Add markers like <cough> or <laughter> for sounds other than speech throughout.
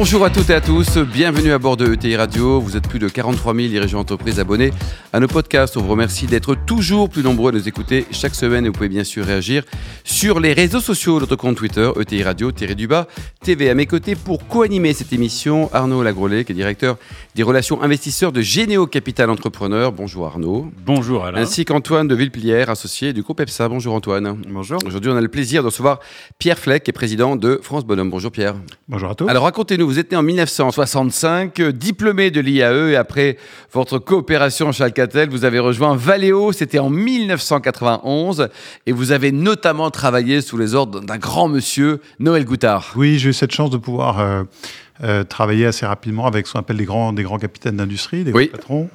Bonjour à toutes et à tous, bienvenue à bord de ETI Radio. Vous êtes plus de 43 000 dirigeants d'entreprise abonnés à nos podcasts. On vous remercie d'être toujours plus nombreux à nous écouter chaque semaine et vous pouvez bien sûr réagir sur les réseaux sociaux, notre compte Twitter, ETI Radio, du bas, TV. À mes côtés pour co-animer cette émission, Arnaud Lagrolet, qui est directeur des relations investisseurs de Généo Capital Entrepreneur. Bonjour Arnaud. Bonjour Alain. Ainsi qu'Antoine de Villeplière, associé du groupe EPSA. Bonjour Antoine. Bonjour. Aujourd'hui, on a le plaisir de recevoir Pierre Fleck, qui est président de France Bonhomme. Bonjour Pierre. Bonjour à tous. Alors racontez-nous vous êtes né en 1965, diplômé de l'IAE, et après votre coopération chez Alcatel, vous avez rejoint Valeo, c'était en 1991, et vous avez notamment travaillé sous les ordres d'un grand monsieur, Noël Goutard. Oui, j'ai eu cette chance de pouvoir... Euh, euh, travailler assez rapidement avec ce qu'on appelle des grands, des grands capitaines d'industrie, des patrons.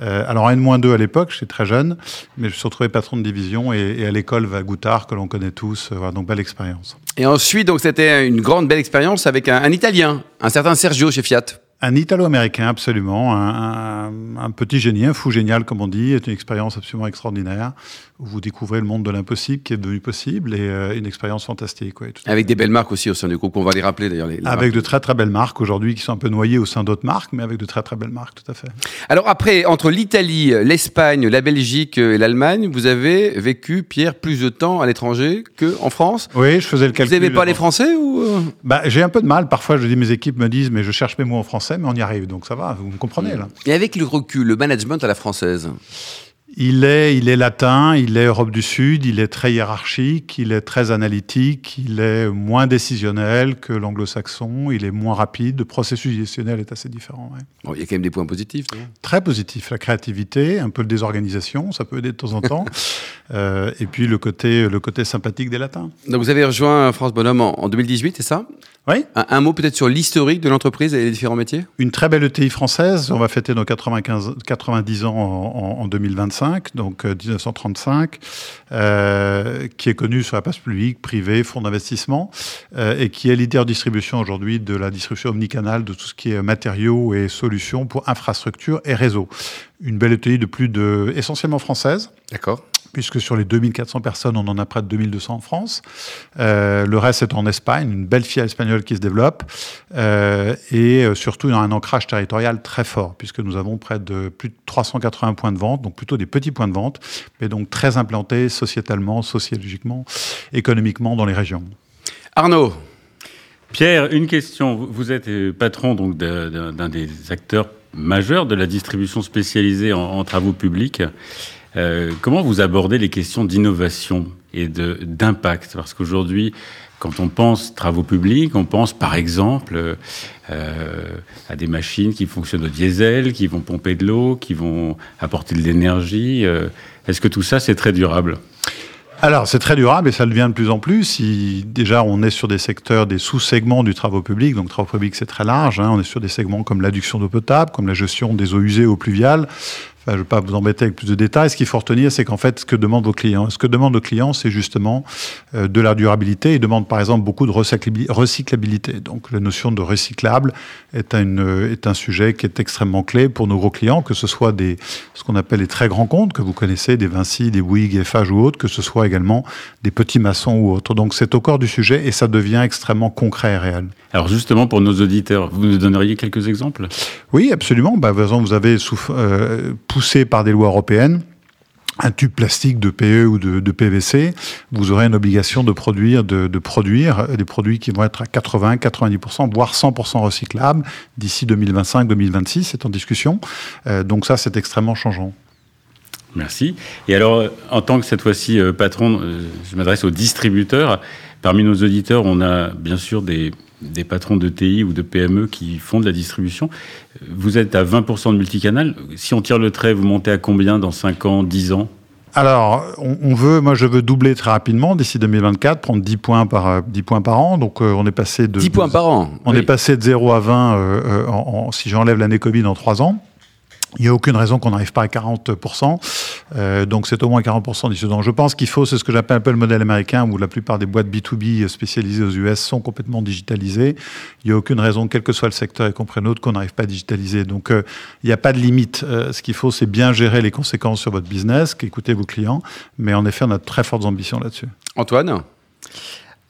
Euh, alors, N-2 à l'époque, j'étais très jeune, mais je me suis retrouvé patron de division et, à l'école Goutard, que l'on connaît tous. voilà, donc, belle expérience. Et ensuite, donc, c'était une grande belle expérience avec un Italien, un certain Sergio chez Fiat. Un Italo-américain, absolument. Un, petit génie, un fou génial, comme on dit. C'est une expérience absolument extraordinaire. Où vous découvrez le monde de l'impossible qui est devenu possible et euh, une expérience fantastique. Avec des belles marques aussi au sein du groupe, on va les rappeler d'ailleurs. avec de très très belles marques aujourd'hui qui sont un peu noyées au sein d'autres marques, mais avec de très très belles marques, tout à fait. Alors après, entre l'Italie, l'Espagne, la Belgique et l'Allemagne, vous avez vécu, Pierre, plus de temps à l'étranger qu'en France Oui, je faisais le calcul. Vous n'aimez pas les Français ou euh? Bah, J'ai un peu de mal. Parfois, je dis, mes équipes me disent, mais je cherche mes mots en français mais on y arrive, donc ça va, vous me comprenez là. Et avec le recul, le management à la française il est, il est latin, il est Europe du Sud, il est très hiérarchique, il est très analytique, il est moins décisionnel que l'anglo-saxon, il est moins rapide, le processus décisionnel est assez différent. Bon, il y a quand même des points positifs. Très positifs, la créativité, un peu de désorganisation, ça peut aider de temps en temps, <laughs> euh, et puis le côté, le côté sympathique des latins. Donc vous avez rejoint France Bonhomme en, en 2018, c'est ça? Oui. Un, mot peut-être sur l'historique de l'entreprise et les différents métiers? Une très belle ETI française. On va fêter nos 95, 90 ans en, 2025, donc 1935, euh, euh, qui est connue sur la place publique, privée, fonds d'investissement, euh, et qui est leader distribution aujourd'hui de la distribution omnicanale de tout ce qui est matériaux et solutions pour infrastructure et réseau. Une belle ETI de plus de, essentiellement française. D'accord puisque sur les 2400 personnes, on en a près de 2200 en France. Euh, le reste est en Espagne, une belle filiale espagnole qui se développe, euh, et euh, surtout un ancrage territorial très fort, puisque nous avons près de plus de 380 points de vente, donc plutôt des petits points de vente, mais donc très implantés sociétalement, sociologiquement, économiquement dans les régions. Arnaud Pierre, une question. Vous êtes patron donc d'un des acteurs majeurs de la distribution spécialisée en, en travaux publics. Euh, comment vous abordez les questions d'innovation et d'impact? Parce qu'aujourd'hui, quand on pense travaux publics, on pense par exemple euh, à des machines qui fonctionnent au diesel, qui vont pomper de l'eau, qui vont apporter de l'énergie. Euh, est-ce que tout ça, c'est très durable? Alors, c'est très durable et ça le devient de plus en plus. Si déjà on est sur des secteurs, des sous-segments du travaux public, donc travaux publics c'est très large, hein, on est sur des segments comme l'adduction d'eau potable, comme la gestion des eaux usées, eaux pluviales, je ne vais pas vous embêter avec plus de détails. Ce qu'il faut retenir, c'est qu'en fait, ce que demandent vos clients, ce que demandent nos clients, c'est justement euh, de la durabilité. Ils demandent par exemple beaucoup de recyclabilité. Donc la notion de recyclable est, une, est un sujet qui est extrêmement clé pour nos gros clients, que ce soit des, ce qu'on appelle les très grands comptes que vous connaissez, des Vinci, des Bouygues, FH ou autres, que ce soit également des petits maçons ou autres. Donc c'est au corps du sujet et ça devient extrêmement concret et réel. Alors justement, pour nos auditeurs, vous nous donneriez quelques exemples? Oui, absolument. Bah, par exemple, vous avez euh, poussé par des lois européennes un tube plastique de PE ou de, PVC, vous aurez une obligation de produire, de, produire des produits qui vont être à 80, 90%, voire 100% recyclables d'ici 2025-2026. C'est en discussion. Euh, donc ça, c'est extrêmement changeant. Merci. Et alors, en tant que cette fois-ci euh, patron, je m'adresse aux distributeurs. Parmi nos auditeurs, on a bien sûr des des patrons de TI ou de PME qui font de la distribution. Vous êtes à 20% de multicanal. Si on tire le trait, vous montez à combien dans 5 ans, 10 ans? Alors, on, veut, moi je veux doubler très rapidement d'ici 2024, prendre 10 points par, 10 points par an. Donc euh, on est passé de... 10 points par an On est passé de 0 à 20, euh, euh, si j'enlève l'année Covid, en 3 ans. Il n'y a aucune raison qu'on n'arrive pas à 40%. Euh, donc c'est au moins 40% d'ici Donc je pense qu'il faut, c'est ce que j'appelle un peu le modèle américain, où la plupart des boîtes B2B spécialisées aux US sont complètement digitalisées. Il n'y a aucune raison, quel que soit le secteur, y compris notre, qu'on n'arrive pas à digitaliser. Donc euh, il n'y a pas de limite. Euh, ce qu'il faut, c'est bien gérer les conséquences sur votre business, écouter vos clients. Mais en effet, on a de très fortes ambitions là-dessus. Antoine?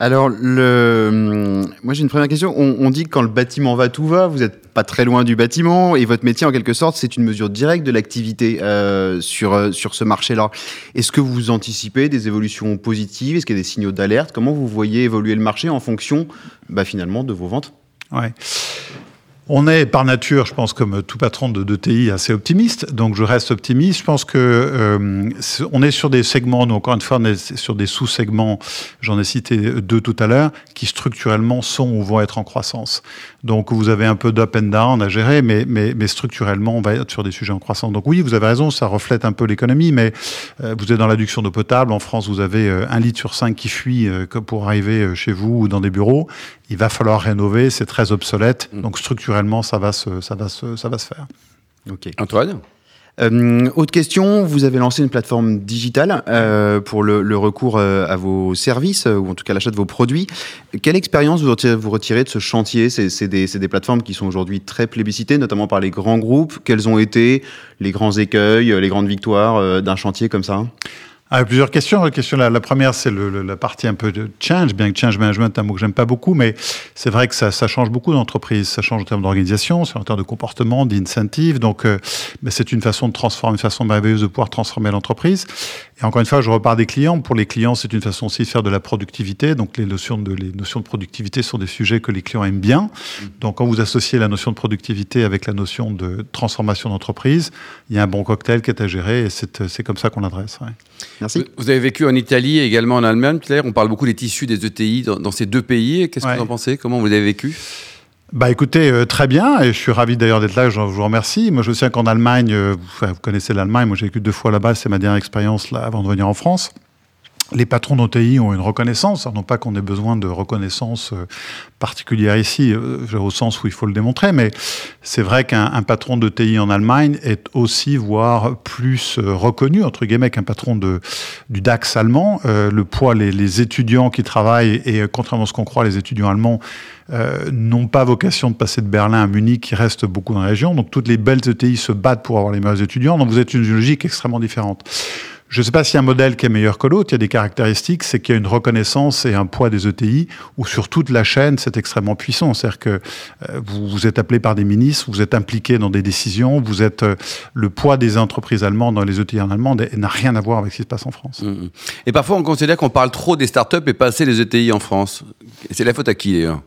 Alors, le... moi j'ai une première question. On, dit que quand le bâtiment va, tout va. Vous n'êtes pas très loin du bâtiment et votre métier, en quelque sorte, c'est une mesure directe de l'activité euh, sur, euh, sur ce marché-là. Est-ce que vous anticipez des évolutions positives? Est-ce qu'il y a des signaux d'alerte? Comment vous voyez évoluer le marché en fonction, bah, finalement, de vos ventes? Ouais. On est par nature, je pense, comme tout patron de, TI, assez optimiste. Donc je reste optimiste. Je pense que euh, on est sur des segments, donc encore une fois, on est sur des sous-segments. J'en ai cité deux tout à l'heure, qui structurellement sont ou vont être en croissance. Donc vous avez un peu d'up and down à gérer, mais, mais, mais, structurellement, on va être sur des sujets en croissance. Donc oui, vous avez raison, ça reflète un peu l'économie, mais euh, vous êtes dans l'adduction d'eau potable. En France, vous avez euh, un litre sur cinq qui fuit pour arriver chez vous ou dans des bureaux. Il va falloir rénover, c'est très obsolète. Mm. Donc structurellement, ça va se, ça va se, ça va se faire. Ok. Antoine? Euh, autre question, vous avez lancé une plateforme digitale euh, pour le, recours euh, à vos services, ou en tout cas l'achat de vos produits. Quelle expérience vous retirez, vous retirez de ce chantier? C'est des, des, plateformes qui sont aujourd'hui très plébiscitées, notamment par les grands groupes. Quels ont été les grands écueils, les grandes victoires d'un chantier comme ça? Ah, plusieurs questions. La, question, la, la première, c'est la partie un peu de change, bien que change management est un mot que j'aime pas beaucoup, mais c'est vrai que ça, ça change beaucoup d'entreprises. Ça change en termes d'organisation, en termes de comportement, d'incentive. Donc, euh, c'est une façon de transformer, une façon merveilleuse de pouvoir transformer l'entreprise. Et encore une fois, je repars des clients. Pour les clients, c'est une façon aussi de faire de la productivité. Donc, les notions de, les notions de productivité sont des sujets que les clients aiment bien. Donc, quand vous associez la notion de productivité avec la notion de transformation d'entreprise, il y a un bon cocktail qui est à gérer et c'est comme ça qu'on l'adresse. Merci. Vous avez vécu en Italie et également en Allemagne, Claire. On parle beaucoup des tissus des ETI dans, ces deux pays. Qu'est-ce que vous en pensez? Comment vous avez vécu? Bah écoutez, euh, très bien, et je suis ravi d'ailleurs d'être là, je vous remercie. Moi je sais qu'en Allemagne, euh, vous connaissez l'Allemagne, moi j'ai vécu deux fois là-bas, c'est ma dernière expérience là avant de venir en France les patrons d'OTI ont une reconnaissance, non pas qu'on ait besoin de reconnaissance euh, particulière ici, euh, au sens où il faut le démontrer, mais c'est vrai qu'un patron d'OTI en Allemagne est aussi, voire plus euh, reconnu, entre guillemets, qu'un patron du DAX allemand. le poids, les, étudiants qui travaillent, et contrairement à ce qu'on croit, les étudiants allemands n'ont pas vocation de passer de Berlin à Munich, qui reste beaucoup dans la région. Donc toutes les belles ETI se battent pour avoir les meilleurs étudiants. Donc vous êtes une logique extrêmement différente. Je ne sais pas s'il y a un modèle qui est meilleur que l'autre. Il y a des caractéristiques, c'est qu'il y a une reconnaissance et un poids des ETI où sur toute la chaîne, c'est extrêmement puissant. C'est-à-dire que euh, vous, vous, êtes appelé par des ministres, vous êtes impliqué dans des décisions, vous êtes euh, le poids des entreprises allemandes dans les ETI en Allemagne n'a rien à voir avec ce qui se passe en France. Mmh, mmh. Et parfois, on considère qu'on parle trop des startups et pas assez des ETI en France. C'est la faute à qui d'ailleurs?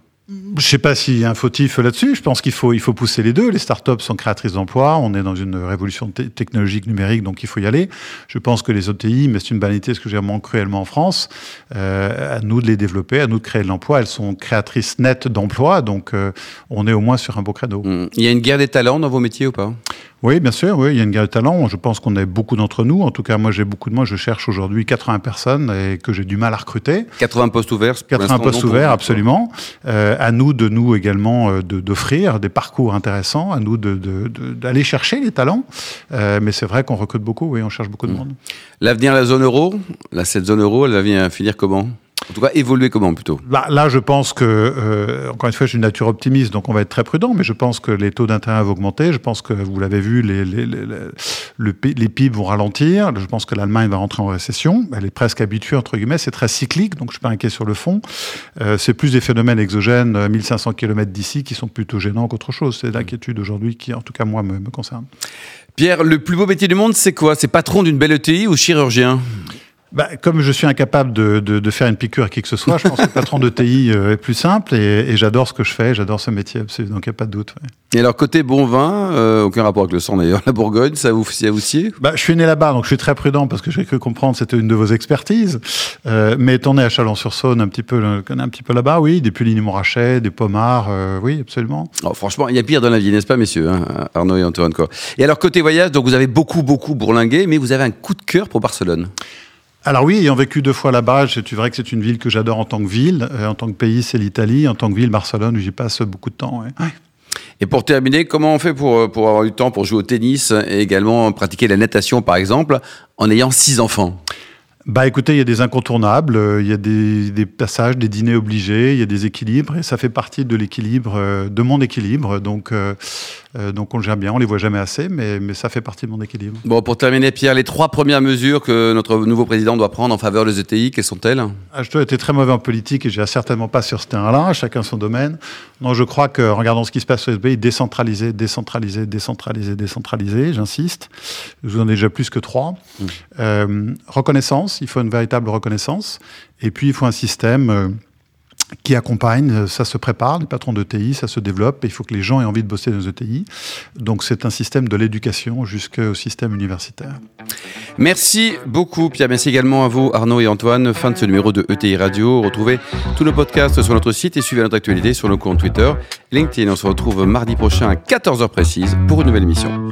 Je ne sais pas s'il y a un fautif là-dessus. Je pense qu'il faut, il faut pousser les deux. Les startups sont créatrices d'emplois. On est dans une révolution technologique numérique, donc il faut y aller. Je pense que les OTI, mais c'est une banalité, ce que j'ai manque cruellement en France, euh, à nous de les développer, à nous de créer de l'emploi. Elles sont créatrices nettes d'emplois, donc euh, on est au moins sur un beau créneau. Mmh. Il y a une guerre des talents dans vos métiers ou pas? Oui, bien sûr, oui, il y a une guerre de talent. Je pense qu'on est beaucoup d'entre nous. En tout cas, moi, j'ai beaucoup de moi. Je cherche aujourd'hui 80 personnes et que j'ai du mal à recruter. 80 postes ouverts 80 postes ouverts, absolument. Euh, à nous de nous également euh, d'offrir des parcours intéressants, à nous d'aller de, chercher les talents. Euh, mais c'est vrai qu'on recrute beaucoup, oui, on cherche beaucoup de mmh. monde. L'avenir de la zone euro, là, cette zone euro, elle va finir comment? En tout cas, évoluer comment plutôt? Bah, Là, je pense que, euh, encore une fois, suis une nature optimiste, donc on va être très prudent, mais je pense que les taux d'intérêt vont augmenter. Je pense que, vous l'avez vu, les, les, les, les, PIB vont ralentir. Je pense que l'Allemagne va rentrer en récession. Elle est presque habituée, entre guillemets. C'est très cyclique, donc je ne suis pas inquiet sur le fond. Euh, c'est plus des phénomènes exogènes, 1500 euh, km d'ici, qui sont plutôt gênants qu'autre chose. C'est l'inquiétude aujourd'hui qui, en tout cas, moi, me, me concerne. Pierre, le plus beau métier du monde, c'est quoi? C'est patron d'une belle ETI ou chirurgien? Bah, comme je suis incapable de, de, de, faire une piqûre à qui que ce soit, je pense que le patron de TI <laughs> euh, est plus simple et, et j'adore ce que je fais, j'adore ce métier, absolument, donc il n'y a pas de doute. Ouais. Et alors, côté bon vin, euh, aucun rapport avec le sang d'ailleurs, <laughs> la Bourgogne, ça vous, ça vous bah, Je suis né là-bas, donc je suis très prudent parce que j'ai cru comprendre c'était une de vos expertises. Euh, mais étant né à Chalon-sur-Saône, un petit peu, un petit peu là-bas, oui, des Puligny-Montrachet, des Pommards, euh, oui, absolument. Franchement, il y a pire dans la vie, n'est-ce pas, messieurs, hein, Arnaud et Antoine quoi. Et alors, côté voyage, donc vous avez beaucoup, beaucoup bourlingué, mais vous avez un coup de cœur pour Barcelone? Alors oui, ayant vécu deux fois là-bas, c'est vrai que c'est une ville que j'adore en tant que ville. Euh, en tant que pays, c'est l'Italie. En tant que ville, Barcelone, où j'y passe beaucoup de temps. Et pour terminer, comment on fait pour, pour avoir du temps pour jouer au tennis et également pratiquer la natation, par exemple, en ayant six enfants? Bah écoutez, il y a des incontournables, euh, il y a des, des, passages, des dîners obligés, il y a des équilibres, et ça fait partie de l'équilibre, euh, de mon équilibre. Donc, euh, donc on le gère bien, on les voit jamais assez, mais, mais ça fait partie de mon équilibre. Bon, pour terminer, Pierre, les trois premières mesures que notre nouveau président doit prendre en faveur des ETI, quelles sont-elles? Ah, Je dois être très mauvais en politique et je certainement pas sur ce terrain-là, chacun son domaine. Non, je crois que, regardons ce qui se passe sur les pays, décentraliser, décentraliser, décentraliser, décentraliser, j'insiste. Je vous en ai déjà plus que trois. Mmh. Euh, reconnaissance il faut une véritable reconnaissance. Et puis, il faut un système euh, qui accompagne, ça se prépare, les patrons d'ETI, ça se développe, et il faut que les gens aient envie de bosser dans les ETI. Donc c'est un système de l'éducation jusqu'au système universitaire. Merci beaucoup Pierre, merci également à vous Arnaud et Antoine. Fin de ce numéro de ETI Radio. Retrouvez tous nos podcasts sur notre site et suivez notre actualité sur nos comptes Twitter, LinkedIn. On se retrouve mardi prochain à 14h précise pour une nouvelle émission.